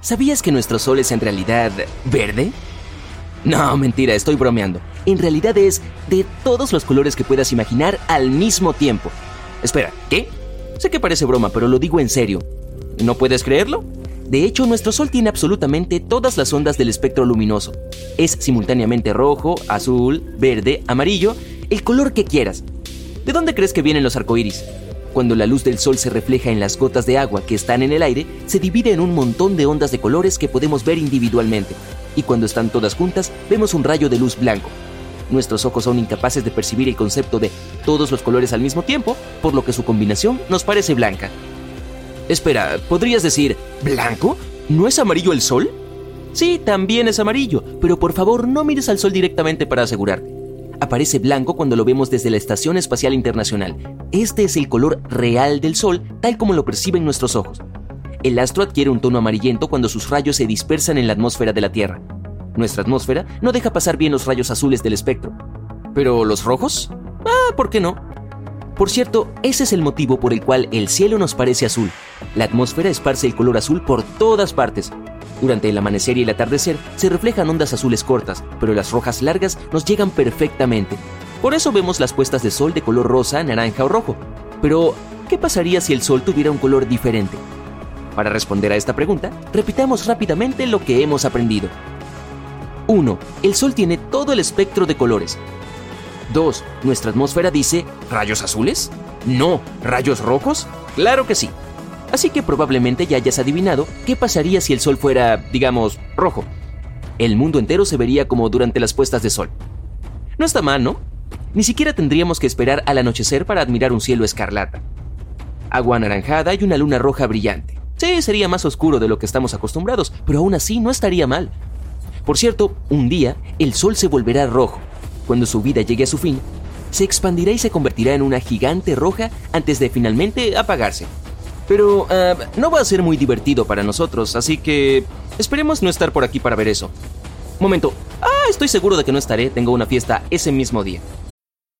¿Sabías que nuestro sol es en realidad verde? No, mentira, estoy bromeando. En realidad es de todos los colores que puedas imaginar al mismo tiempo. Espera, ¿qué? Sé que parece broma, pero lo digo en serio. ¿No puedes creerlo? De hecho, nuestro Sol tiene absolutamente todas las ondas del espectro luminoso. Es simultáneamente rojo, azul, verde, amarillo, el color que quieras. ¿De dónde crees que vienen los arcoíris? Cuando la luz del sol se refleja en las gotas de agua que están en el aire, se divide en un montón de ondas de colores que podemos ver individualmente. Y cuando están todas juntas, vemos un rayo de luz blanco. Nuestros ojos son incapaces de percibir el concepto de todos los colores al mismo tiempo, por lo que su combinación nos parece blanca. Espera, ¿podrías decir blanco? ¿No es amarillo el sol? Sí, también es amarillo, pero por favor no mires al sol directamente para asegurarte. Aparece blanco cuando lo vemos desde la Estación Espacial Internacional. Este es el color real del Sol, tal como lo perciben nuestros ojos. El astro adquiere un tono amarillento cuando sus rayos se dispersan en la atmósfera de la Tierra. Nuestra atmósfera no deja pasar bien los rayos azules del espectro. ¿Pero los rojos? Ah, ¿por qué no? Por cierto, ese es el motivo por el cual el cielo nos parece azul. La atmósfera esparce el color azul por todas partes, durante el amanecer y el atardecer se reflejan ondas azules cortas, pero las rojas largas nos llegan perfectamente. Por eso vemos las puestas de sol de color rosa, naranja o rojo. Pero, ¿qué pasaría si el sol tuviera un color diferente? Para responder a esta pregunta, repitamos rápidamente lo que hemos aprendido. 1. El sol tiene todo el espectro de colores. 2. Nuestra atmósfera dice, ¿rayos azules? No, ¿rayos rojos? Claro que sí. Así que probablemente ya hayas adivinado qué pasaría si el sol fuera, digamos, rojo. El mundo entero se vería como durante las puestas de sol. No está mal, ¿no? Ni siquiera tendríamos que esperar al anochecer para admirar un cielo escarlata. Agua anaranjada y una luna roja brillante. Sí, sería más oscuro de lo que estamos acostumbrados, pero aún así no estaría mal. Por cierto, un día el sol se volverá rojo. Cuando su vida llegue a su fin, se expandirá y se convertirá en una gigante roja antes de finalmente apagarse. Pero uh, no va a ser muy divertido para nosotros, así que esperemos no estar por aquí para ver eso. Momento. Ah, estoy seguro de que no estaré. Tengo una fiesta ese mismo día.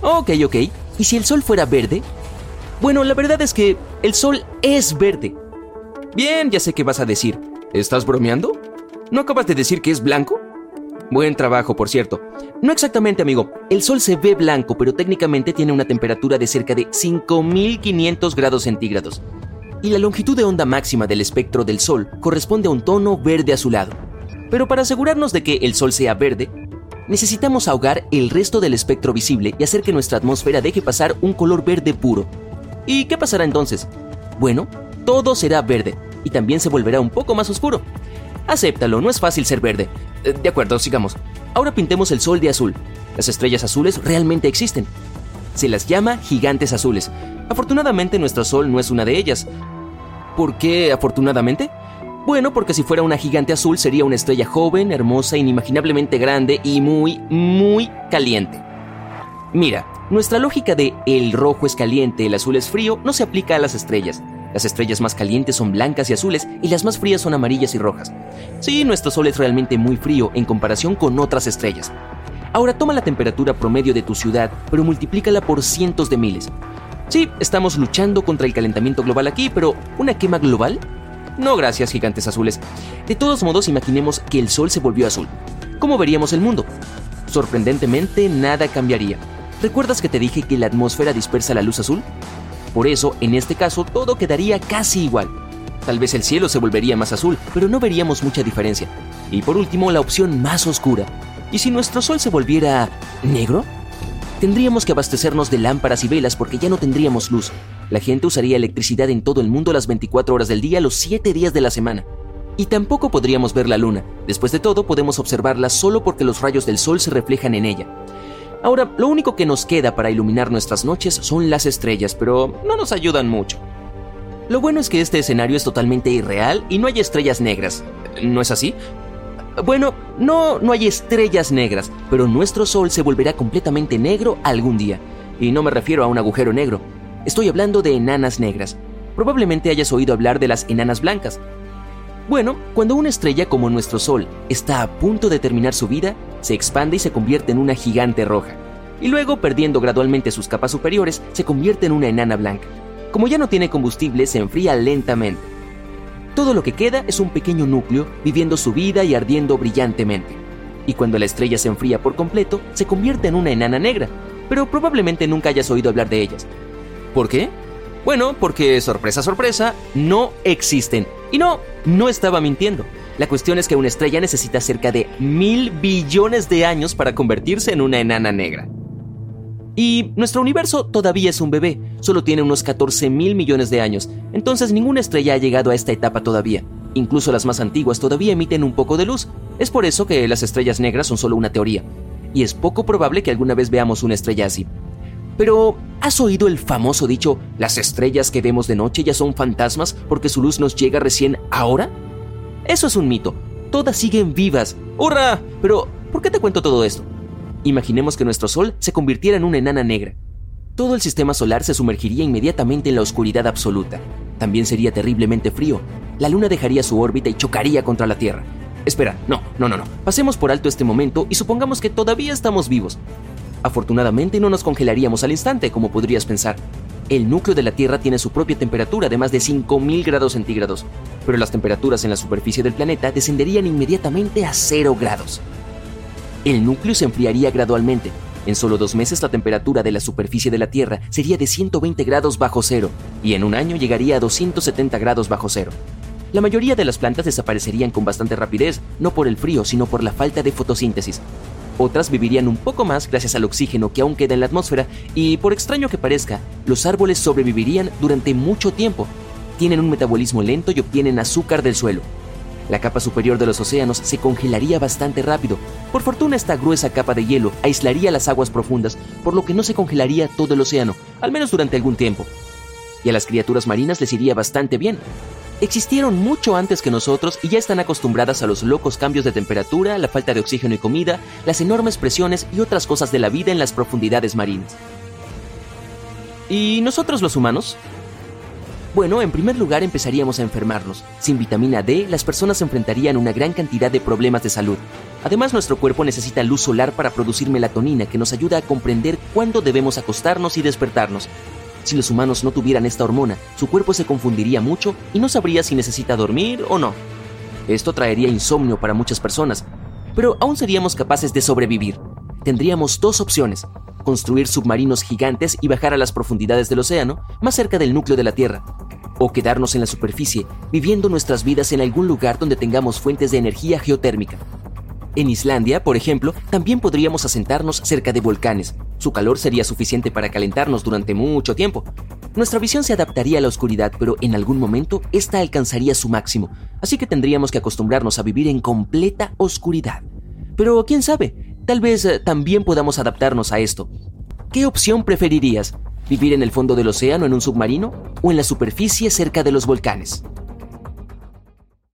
Ok, ok. ¿Y si el sol fuera verde? Bueno, la verdad es que el sol es verde. Bien, ya sé qué vas a decir. ¿Estás bromeando? ¿No acabas de decir que es blanco? Buen trabajo, por cierto. No exactamente, amigo. El sol se ve blanco, pero técnicamente tiene una temperatura de cerca de 5500 grados centígrados. Y la longitud de onda máxima del espectro del sol corresponde a un tono verde azulado. Pero para asegurarnos de que el sol sea verde, necesitamos ahogar el resto del espectro visible y hacer que nuestra atmósfera deje pasar un color verde puro. ¿Y qué pasará entonces? Bueno, todo será verde y también se volverá un poco más oscuro. Acéptalo, no es fácil ser verde. Eh, de acuerdo, sigamos. Ahora pintemos el sol de azul. Las estrellas azules realmente existen. Se las llama gigantes azules. Afortunadamente nuestro sol no es una de ellas. ¿Por qué afortunadamente? Bueno, porque si fuera una gigante azul sería una estrella joven, hermosa, inimaginablemente grande y muy, muy caliente. Mira, nuestra lógica de el rojo es caliente, el azul es frío no se aplica a las estrellas. Las estrellas más calientes son blancas y azules y las más frías son amarillas y rojas. Sí, nuestro Sol es realmente muy frío en comparación con otras estrellas. Ahora toma la temperatura promedio de tu ciudad, pero multiplícala por cientos de miles. Sí, estamos luchando contra el calentamiento global aquí, pero ¿una quema global? No gracias, gigantes azules. De todos modos, imaginemos que el Sol se volvió azul. ¿Cómo veríamos el mundo? Sorprendentemente, nada cambiaría. ¿Recuerdas que te dije que la atmósfera dispersa la luz azul? Por eso, en este caso, todo quedaría casi igual. Tal vez el cielo se volvería más azul, pero no veríamos mucha diferencia. Y por último, la opción más oscura. ¿Y si nuestro sol se volviera negro? Tendríamos que abastecernos de lámparas y velas porque ya no tendríamos luz. La gente usaría electricidad en todo el mundo las 24 horas del día, los 7 días de la semana. Y tampoco podríamos ver la luna. Después de todo, podemos observarla solo porque los rayos del sol se reflejan en ella. Ahora, lo único que nos queda para iluminar nuestras noches son las estrellas, pero no nos ayudan mucho. Lo bueno es que este escenario es totalmente irreal y no hay estrellas negras. ¿No es así? Bueno, no, no hay estrellas negras, pero nuestro Sol se volverá completamente negro algún día. Y no me refiero a un agujero negro. Estoy hablando de enanas negras. Probablemente hayas oído hablar de las enanas blancas. Bueno, cuando una estrella como nuestro Sol está a punto de terminar su vida, se expande y se convierte en una gigante roja. Y luego, perdiendo gradualmente sus capas superiores, se convierte en una enana blanca. Como ya no tiene combustible, se enfría lentamente. Todo lo que queda es un pequeño núcleo viviendo su vida y ardiendo brillantemente. Y cuando la estrella se enfría por completo, se convierte en una enana negra, pero probablemente nunca hayas oído hablar de ellas. ¿Por qué? Bueno, porque, sorpresa, sorpresa, no existen. Y no, no estaba mintiendo. La cuestión es que una estrella necesita cerca de mil billones de años para convertirse en una enana negra. Y nuestro universo todavía es un bebé, solo tiene unos 14 mil millones de años, entonces ninguna estrella ha llegado a esta etapa todavía. Incluso las más antiguas todavía emiten un poco de luz. Es por eso que las estrellas negras son solo una teoría. Y es poco probable que alguna vez veamos una estrella así. Pero, ¿has oído el famoso dicho, las estrellas que vemos de noche ya son fantasmas porque su luz nos llega recién ahora? Eso es un mito. Todas siguen vivas. ¡Hurra! Pero, ¿por qué te cuento todo esto? Imaginemos que nuestro Sol se convirtiera en una enana negra. Todo el sistema solar se sumergiría inmediatamente en la oscuridad absoluta. También sería terriblemente frío. La Luna dejaría su órbita y chocaría contra la Tierra. Espera, no, no, no, no. Pasemos por alto este momento y supongamos que todavía estamos vivos. Afortunadamente no nos congelaríamos al instante, como podrías pensar. El núcleo de la Tierra tiene su propia temperatura de más de 5.000 grados centígrados, pero las temperaturas en la superficie del planeta descenderían inmediatamente a 0 grados. El núcleo se enfriaría gradualmente. En solo dos meses la temperatura de la superficie de la Tierra sería de 120 grados bajo cero, y en un año llegaría a 270 grados bajo cero. La mayoría de las plantas desaparecerían con bastante rapidez, no por el frío, sino por la falta de fotosíntesis. Otras vivirían un poco más gracias al oxígeno que aún queda en la atmósfera y, por extraño que parezca, los árboles sobrevivirían durante mucho tiempo. Tienen un metabolismo lento y obtienen azúcar del suelo. La capa superior de los océanos se congelaría bastante rápido. Por fortuna esta gruesa capa de hielo aislaría las aguas profundas, por lo que no se congelaría todo el océano, al menos durante algún tiempo. Y a las criaturas marinas les iría bastante bien, existieron mucho antes que nosotros y ya están acostumbradas a los locos cambios de temperatura, la falta de oxígeno y comida, las enormes presiones y otras cosas de la vida en las profundidades marinas. ¿Y nosotros los humanos? Bueno, en primer lugar empezaríamos a enfermarnos. Sin vitamina D, las personas enfrentarían una gran cantidad de problemas de salud. Además, nuestro cuerpo necesita luz solar para producir melatonina que nos ayuda a comprender cuándo debemos acostarnos y despertarnos, si los humanos no tuvieran esta hormona, su cuerpo se confundiría mucho y no sabría si necesita dormir o no. Esto traería insomnio para muchas personas, pero aún seríamos capaces de sobrevivir. Tendríamos dos opciones, construir submarinos gigantes y bajar a las profundidades del océano, más cerca del núcleo de la Tierra, o quedarnos en la superficie, viviendo nuestras vidas en algún lugar donde tengamos fuentes de energía geotérmica. En Islandia, por ejemplo, también podríamos asentarnos cerca de volcanes. Su calor sería suficiente para calentarnos durante mucho tiempo. Nuestra visión se adaptaría a la oscuridad, pero en algún momento esta alcanzaría su máximo, así que tendríamos que acostumbrarnos a vivir en completa oscuridad. Pero quién sabe, tal vez eh, también podamos adaptarnos a esto. ¿Qué opción preferirías? ¿Vivir en el fondo del océano en un submarino o en la superficie cerca de los volcanes?